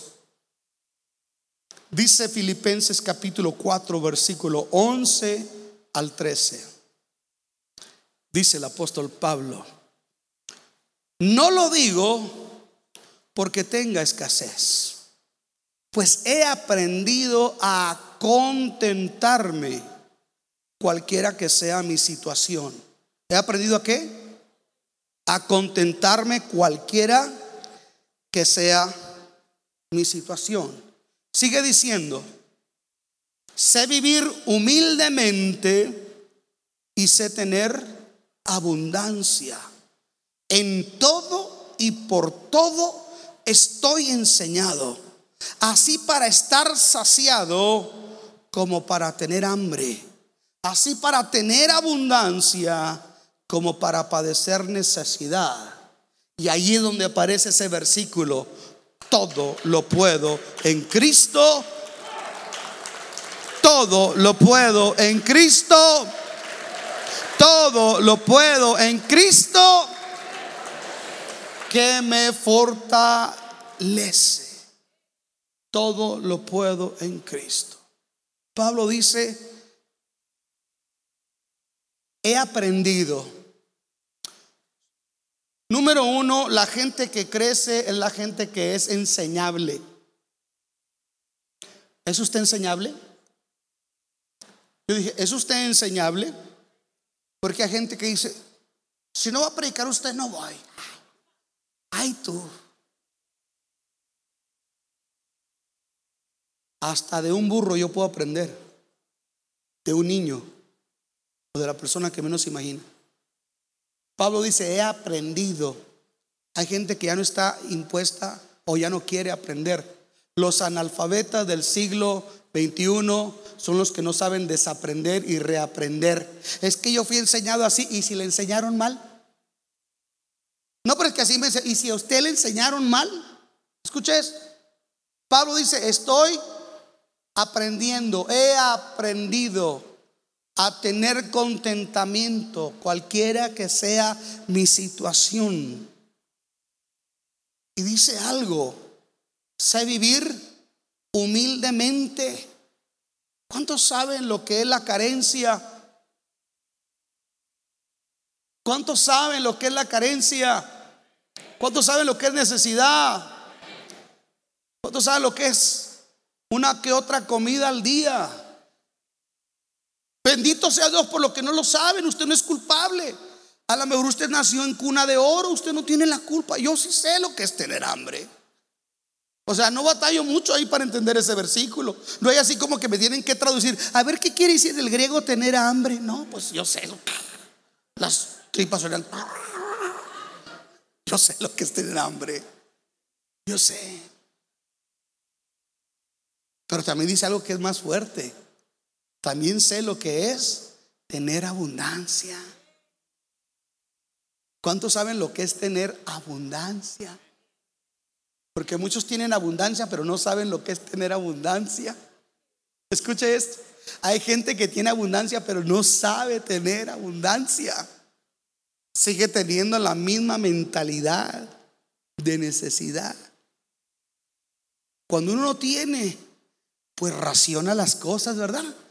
Dice Filipenses capítulo 4, versículo 11 al 13. Dice el apóstol Pablo, no lo digo porque tenga escasez, pues he aprendido a contentarme cualquiera que sea mi situación. ¿He aprendido a qué? A contentarme cualquiera que sea mi situación. Sigue diciendo, sé vivir humildemente y sé tener abundancia. En todo y por todo estoy enseñado, así para estar saciado como para tener hambre, así para tener abundancia como para padecer necesidad. Y es donde aparece ese versículo, todo lo puedo en Cristo. Todo lo puedo en Cristo. Todo lo puedo en Cristo que me fortalece. Todo lo puedo en Cristo. Pablo dice, he aprendido. Número uno, la gente que crece es la gente que es enseñable. ¿Es usted enseñable? Yo dije, ¿es usted enseñable? Porque hay gente que dice, si no va a predicar usted, no voy. Ay, tú. hasta de un burro yo puedo aprender, de un niño o de la persona que menos imagina. Pablo dice, he aprendido. Hay gente que ya no está impuesta o ya no quiere aprender. Los analfabetas del siglo XXI son los que no saben desaprender y reaprender. Es que yo fui enseñado así y si le enseñaron mal. No, pero es que así me Y si a usted le enseñaron mal, escuches. Pablo dice, estoy aprendiendo, he aprendido a tener contentamiento, cualquiera que sea mi situación. Y dice algo, sé vivir humildemente. ¿Cuántos saben lo que es la carencia? ¿Cuántos saben lo que es la carencia? ¿Cuántos saben lo que es necesidad? ¿Cuántos saben lo que es una que otra comida al día? Bendito sea Dios por lo que no lo saben. Usted no es culpable. A lo mejor usted nació en cuna de oro. Usted no tiene la culpa. Yo sí sé lo que es tener hambre. O sea, no batallo mucho ahí para entender ese versículo. No hay así como que me tienen que traducir. A ver qué quiere decir el griego tener hambre. No, pues yo sé. Las tripas suenan. Yo sé lo que es tener hambre. Yo sé. Pero también dice algo que es más fuerte. También sé lo que es tener abundancia. ¿Cuántos saben lo que es tener abundancia? Porque muchos tienen abundancia, pero no saben lo que es tener abundancia. Escuche esto. Hay gente que tiene abundancia, pero no sabe tener abundancia. Sigue teniendo la misma mentalidad de necesidad. Cuando uno no tiene, pues raciona las cosas, ¿verdad?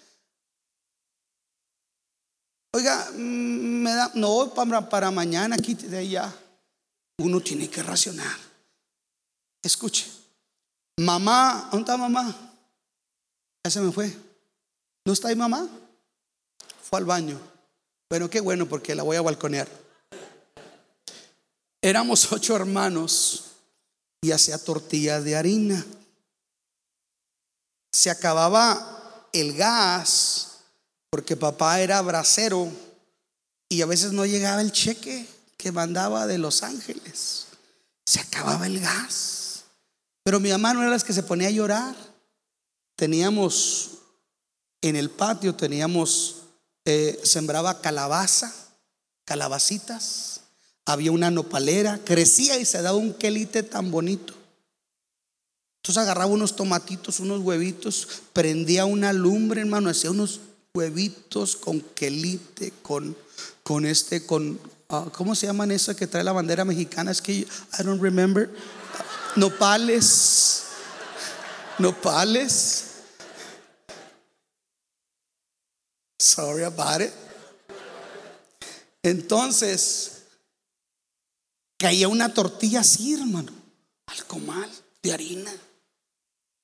Oiga, mm, me da, no, para, para mañana, quítese allá. Uno tiene que racionar. Escuche, mamá, ¿dónde está mamá? Ya se me fue. ¿No está ahí mamá? Fue al baño. Bueno, qué bueno porque la voy a balconear. Éramos ocho hermanos y hacía tortillas de harina. Se acababa el gas porque papá era bracero y a veces no llegaba el cheque que mandaba de Los Ángeles. Se acababa el gas. Pero mi mamá no era la que se ponía a llorar. Teníamos en el patio, teníamos, eh, sembraba calabaza, calabacitas. Había una nopalera, crecía y se daba un quelite tan bonito. Entonces agarraba unos tomatitos, unos huevitos, prendía una lumbre, hermano, hacía unos huevitos con quelite, con, con este, con, ah, ¿cómo se llaman eso que trae la bandera mexicana? Es que I don't remember nopales, nopales. Sorry about it. Entonces, caía una tortilla así, hermano, al comal de harina.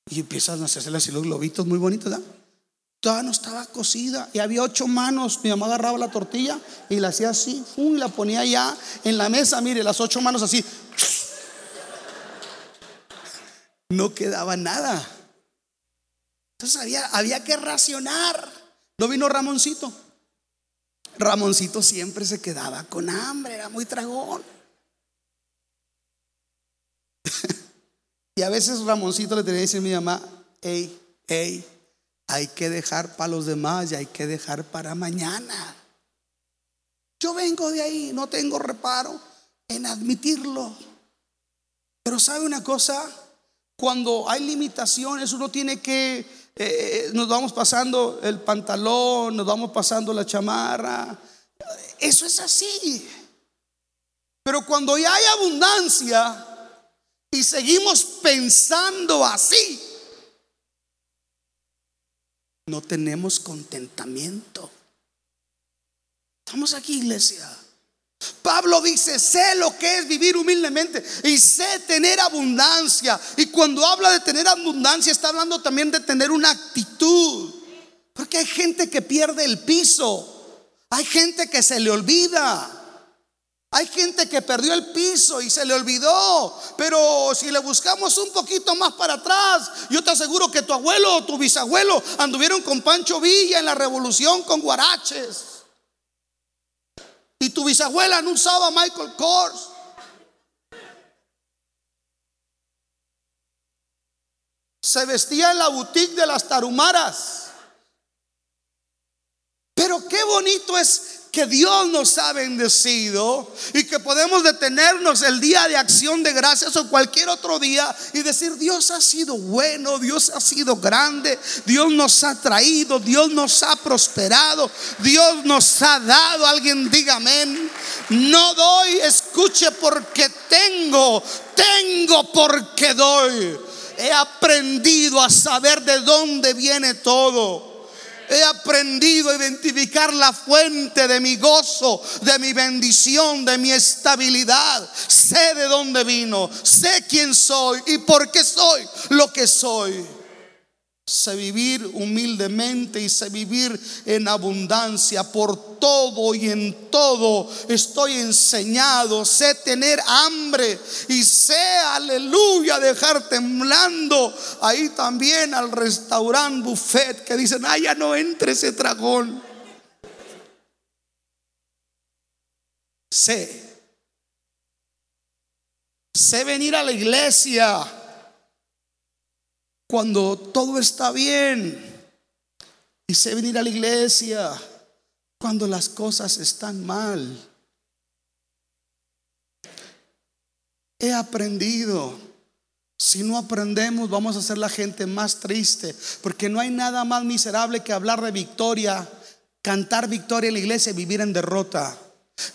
Y empiezan a hacerse así los globitos muy bonitos, ¿verdad? Toda no estaba cocida y había ocho manos. Mi mamá agarraba la tortilla y la hacía así, y la ponía ya en la mesa. Mire, las ocho manos así no quedaba nada. Entonces había, había que racionar. ¿No vino Ramoncito? Ramoncito siempre se quedaba con hambre, era muy tragón. y a veces Ramoncito le tenía que decir a mi mamá, hey, hey, hay que dejar para los demás y hay que dejar para mañana. Yo vengo de ahí, no tengo reparo en admitirlo. Pero ¿sabe una cosa? Cuando hay limitaciones, uno tiene que, eh, nos vamos pasando el pantalón, nos vamos pasando la chamarra. Eso es así. Pero cuando ya hay abundancia y seguimos pensando así, no tenemos contentamiento. Estamos aquí, iglesia. Pablo dice, sé lo que es vivir humildemente y sé tener abundancia. Y cuando habla de tener abundancia, está hablando también de tener una actitud. Porque hay gente que pierde el piso. Hay gente que se le olvida. Hay gente que perdió el piso y se le olvidó, pero si le buscamos un poquito más para atrás, yo te aseguro que tu abuelo o tu bisabuelo anduvieron con Pancho Villa en la revolución con guaraches. Y tu bisabuela no usaba Michael Kors. Se vestía en la boutique de las tarumaras. Pero qué bonito es que Dios nos ha bendecido y que podemos detenernos el día de acción de gracias o cualquier otro día y decir, Dios ha sido bueno, Dios ha sido grande, Dios nos ha traído, Dios nos ha prosperado, Dios nos ha dado. Alguien diga amén. No doy, escuche porque tengo, tengo porque doy. He aprendido a saber de dónde viene todo. He aprendido a identificar la fuente de mi gozo, de mi bendición, de mi estabilidad. Sé de dónde vino, sé quién soy y por qué soy lo que soy. Sé vivir humildemente y sé vivir en abundancia por todo y en todo. Estoy enseñado, sé tener hambre y sé, aleluya, dejar temblando ahí también al restaurante buffet que dicen, ay, ya no entre ese dragón. Sé, sé venir a la iglesia cuando todo está bien. Y sé venir a la iglesia cuando las cosas están mal. He aprendido. Si no aprendemos, vamos a ser la gente más triste. Porque no hay nada más miserable que hablar de victoria, cantar victoria en la iglesia y vivir en derrota.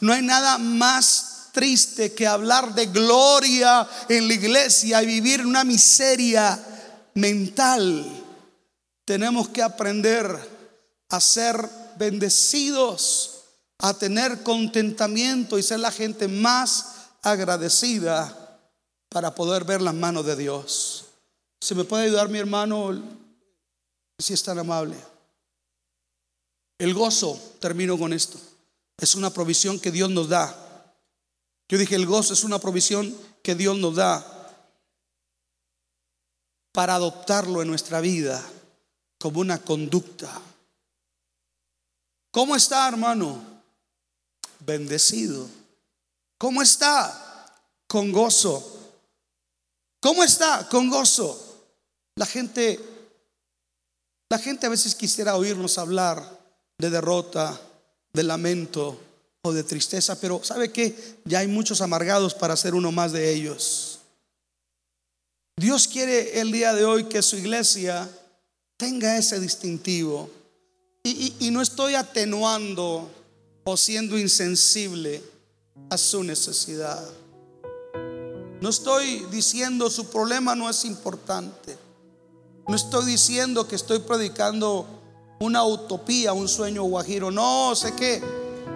No hay nada más triste que hablar de gloria en la iglesia y vivir una miseria mental. Tenemos que aprender a ser bendecidos, a tener contentamiento y ser la gente más agradecida para poder ver las manos de Dios. ¿Se me puede ayudar mi hermano? Si es tan amable. El gozo, termino con esto, es una provisión que Dios nos da. Yo dije, el gozo es una provisión que Dios nos da para adoptarlo en nuestra vida como una conducta. ¿Cómo está, hermano? Bendecido. ¿Cómo está? Con gozo. ¿Cómo está? Con gozo. La gente la gente a veces quisiera oírnos hablar de derrota, de lamento o de tristeza, pero ¿sabe qué? Ya hay muchos amargados para ser uno más de ellos. Dios quiere el día de hoy que su iglesia tenga ese distintivo. Y, no estoy atenuando o siendo insensible a su necesidad. No estoy diciendo su problema no es importante. No estoy diciendo que estoy predicando una utopía, un sueño guajiro. No, sé que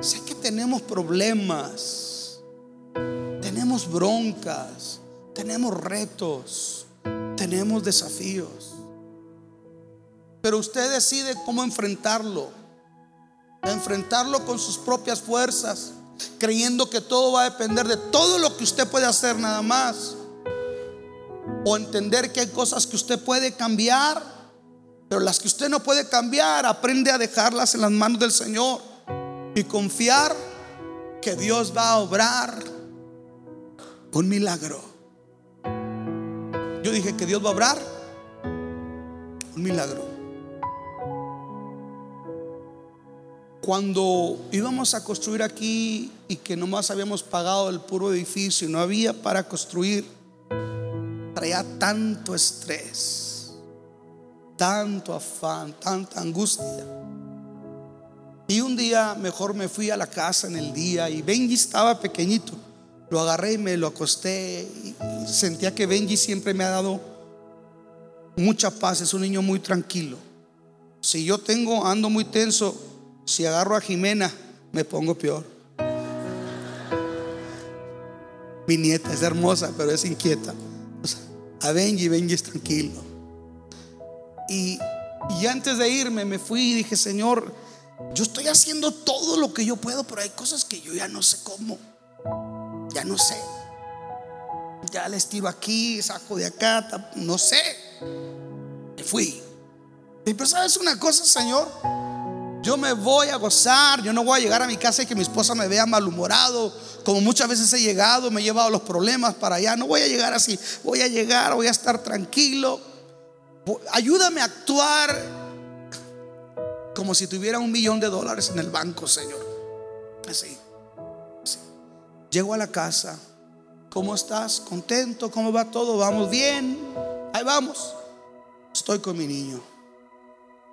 sé que tenemos problemas. Tenemos broncas tenemos retos, tenemos desafíos. Pero usted decide cómo enfrentarlo. Enfrentarlo con sus propias fuerzas, creyendo que todo va a depender de todo lo que usted puede hacer nada más. O entender que hay cosas que usted puede cambiar, pero las que usted no puede cambiar, aprende a dejarlas en las manos del Señor y confiar que Dios va a obrar un milagro. Yo dije que Dios va a obrar un milagro. Cuando íbamos a construir aquí y que nomás habíamos pagado el puro edificio y no había para construir, traía tanto estrés, tanto afán, tanta angustia. Y un día mejor me fui a la casa en el día y Benji estaba pequeñito. Lo agarré y me lo acosté. Sentía que Benji siempre me ha dado mucha paz. Es un niño muy tranquilo. Si yo tengo, ando muy tenso, si agarro a Jimena, me pongo peor. Mi nieta es hermosa, pero es inquieta. a Benji, Benji es tranquilo. Y, y antes de irme, me fui y dije, Señor, yo estoy haciendo todo lo que yo puedo, pero hay cosas que yo ya no sé cómo. Ya no sé. Ya les tiro aquí, saco de acá, no sé. Me fui. Pero sabes una cosa, Señor, yo me voy a gozar, yo no voy a llegar a mi casa y que mi esposa me vea malhumorado, como muchas veces he llegado, me he llevado los problemas para allá, no voy a llegar así, voy a llegar, voy a estar tranquilo. Ayúdame a actuar como si tuviera un millón de dólares en el banco, Señor. Así. Llego a la casa, ¿cómo estás? ¿Contento? ¿Cómo va todo? ¿Vamos bien? Ahí vamos. Estoy con mi niño.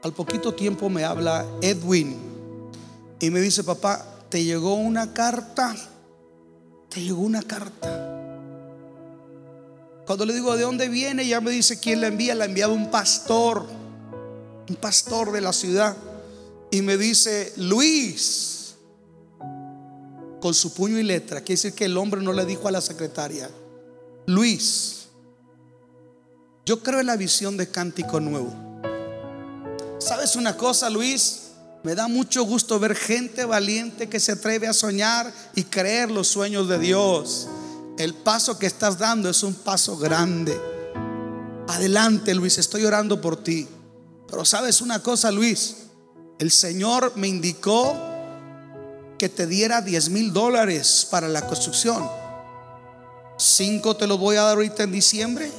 Al poquito tiempo me habla Edwin y me dice, papá, ¿te llegó una carta? ¿Te llegó una carta? Cuando le digo de dónde viene, ya me dice quién la envía. La ha enviado un pastor, un pastor de la ciudad. Y me dice, Luis, con su puño y letra, quiere decir que el hombre no le dijo a la secretaria, Luis, yo creo en la visión de Cántico Nuevo. ¿Sabes una cosa, Luis? Me da mucho gusto ver gente valiente que se atreve a soñar y creer los sueños de Dios. El paso que estás dando es un paso grande. Adelante, Luis, estoy orando por ti. Pero sabes una cosa, Luis, el Señor me indicó que te diera 10 mil dólares para la construcción. Cinco te los voy a dar ahorita en diciembre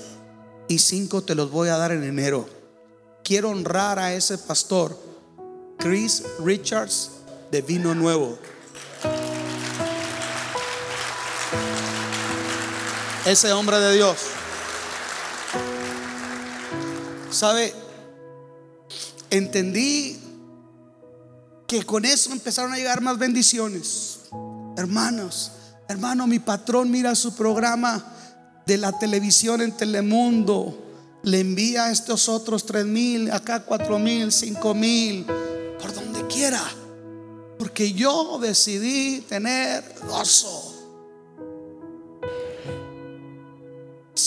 y cinco te los voy a dar en enero quiero honrar a ese pastor, Chris Richards de Vino Nuevo. Ese hombre de Dios. ¿Sabe? Entendí que con eso empezaron a llegar más bendiciones. Hermanos, hermano, mi patrón mira su programa de la televisión en Telemundo le envía a estos otros tres mil, acá cuatro mil, cinco mil, por donde quiera. Porque yo decidí tener gozo.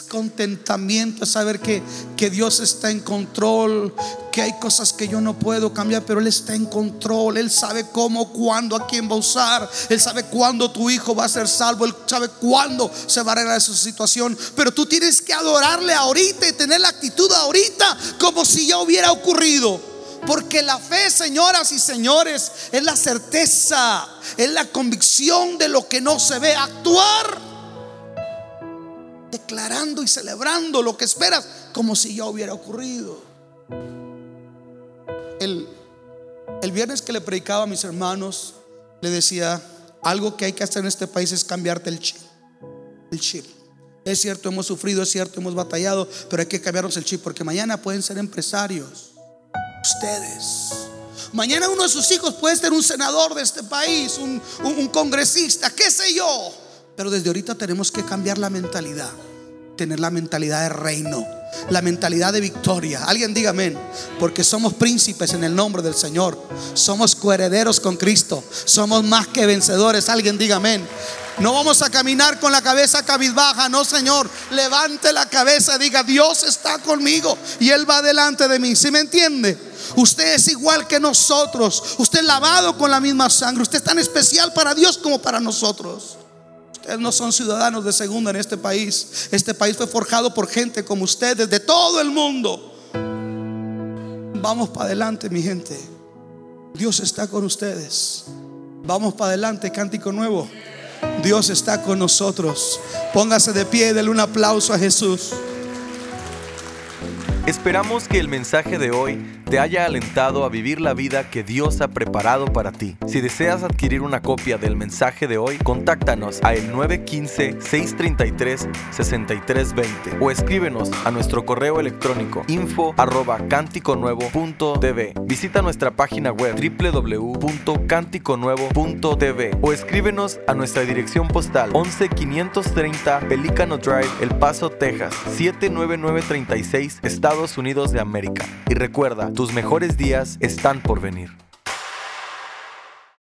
Contentamiento, es saber que, que Dios está en control, que hay cosas que yo no puedo cambiar, pero Él está en control. Él sabe cómo, cuándo, a quién va a usar. Él sabe cuándo tu hijo va a ser salvo. Él sabe cuándo se va a arreglar esa situación. Pero tú tienes que adorarle ahorita y tener la actitud ahorita como si ya hubiera ocurrido. Porque la fe, señoras y señores, es la certeza, es la convicción de lo que no se ve. Actuar declarando y celebrando lo que esperas como si ya hubiera ocurrido. El, el viernes que le predicaba a mis hermanos, le decía, algo que hay que hacer en este país es cambiarte el chip. El chip. Es cierto, hemos sufrido, es cierto, hemos batallado, pero hay que cambiarnos el chip porque mañana pueden ser empresarios. Ustedes. Mañana uno de sus hijos puede ser un senador de este país, un, un congresista, qué sé yo. Pero desde ahorita tenemos que cambiar la mentalidad tener la mentalidad de reino, la mentalidad de victoria. Alguien diga amén, porque somos príncipes en el nombre del Señor. Somos coherederos con Cristo. Somos más que vencedores. Alguien diga amén. No vamos a caminar con la cabeza cabizbaja, no, Señor. Levante la cabeza, diga, Dios está conmigo y Él va delante de mí. ¿Sí me entiende? Usted es igual que nosotros. Usted lavado con la misma sangre. Usted es tan especial para Dios como para nosotros. Ustedes no son ciudadanos de segunda en este país. Este país fue forjado por gente como ustedes de todo el mundo. Vamos para adelante, mi gente. Dios está con ustedes. Vamos para adelante, cántico nuevo. Dios está con nosotros. Póngase de pie y denle un aplauso a Jesús. Esperamos que el mensaje de hoy te haya alentado a vivir la vida que Dios ha preparado para ti. Si deseas adquirir una copia del mensaje de hoy, contáctanos a el 915-633-6320 o escríbenos a nuestro correo electrónico info arroba Visita nuestra página web www.canticonuevo.tv o escríbenos a nuestra dirección postal 11530 Pelicano Drive, El Paso, Texas 79936, Estados Unidos de América. Y recuerda, tus mejores días están por venir.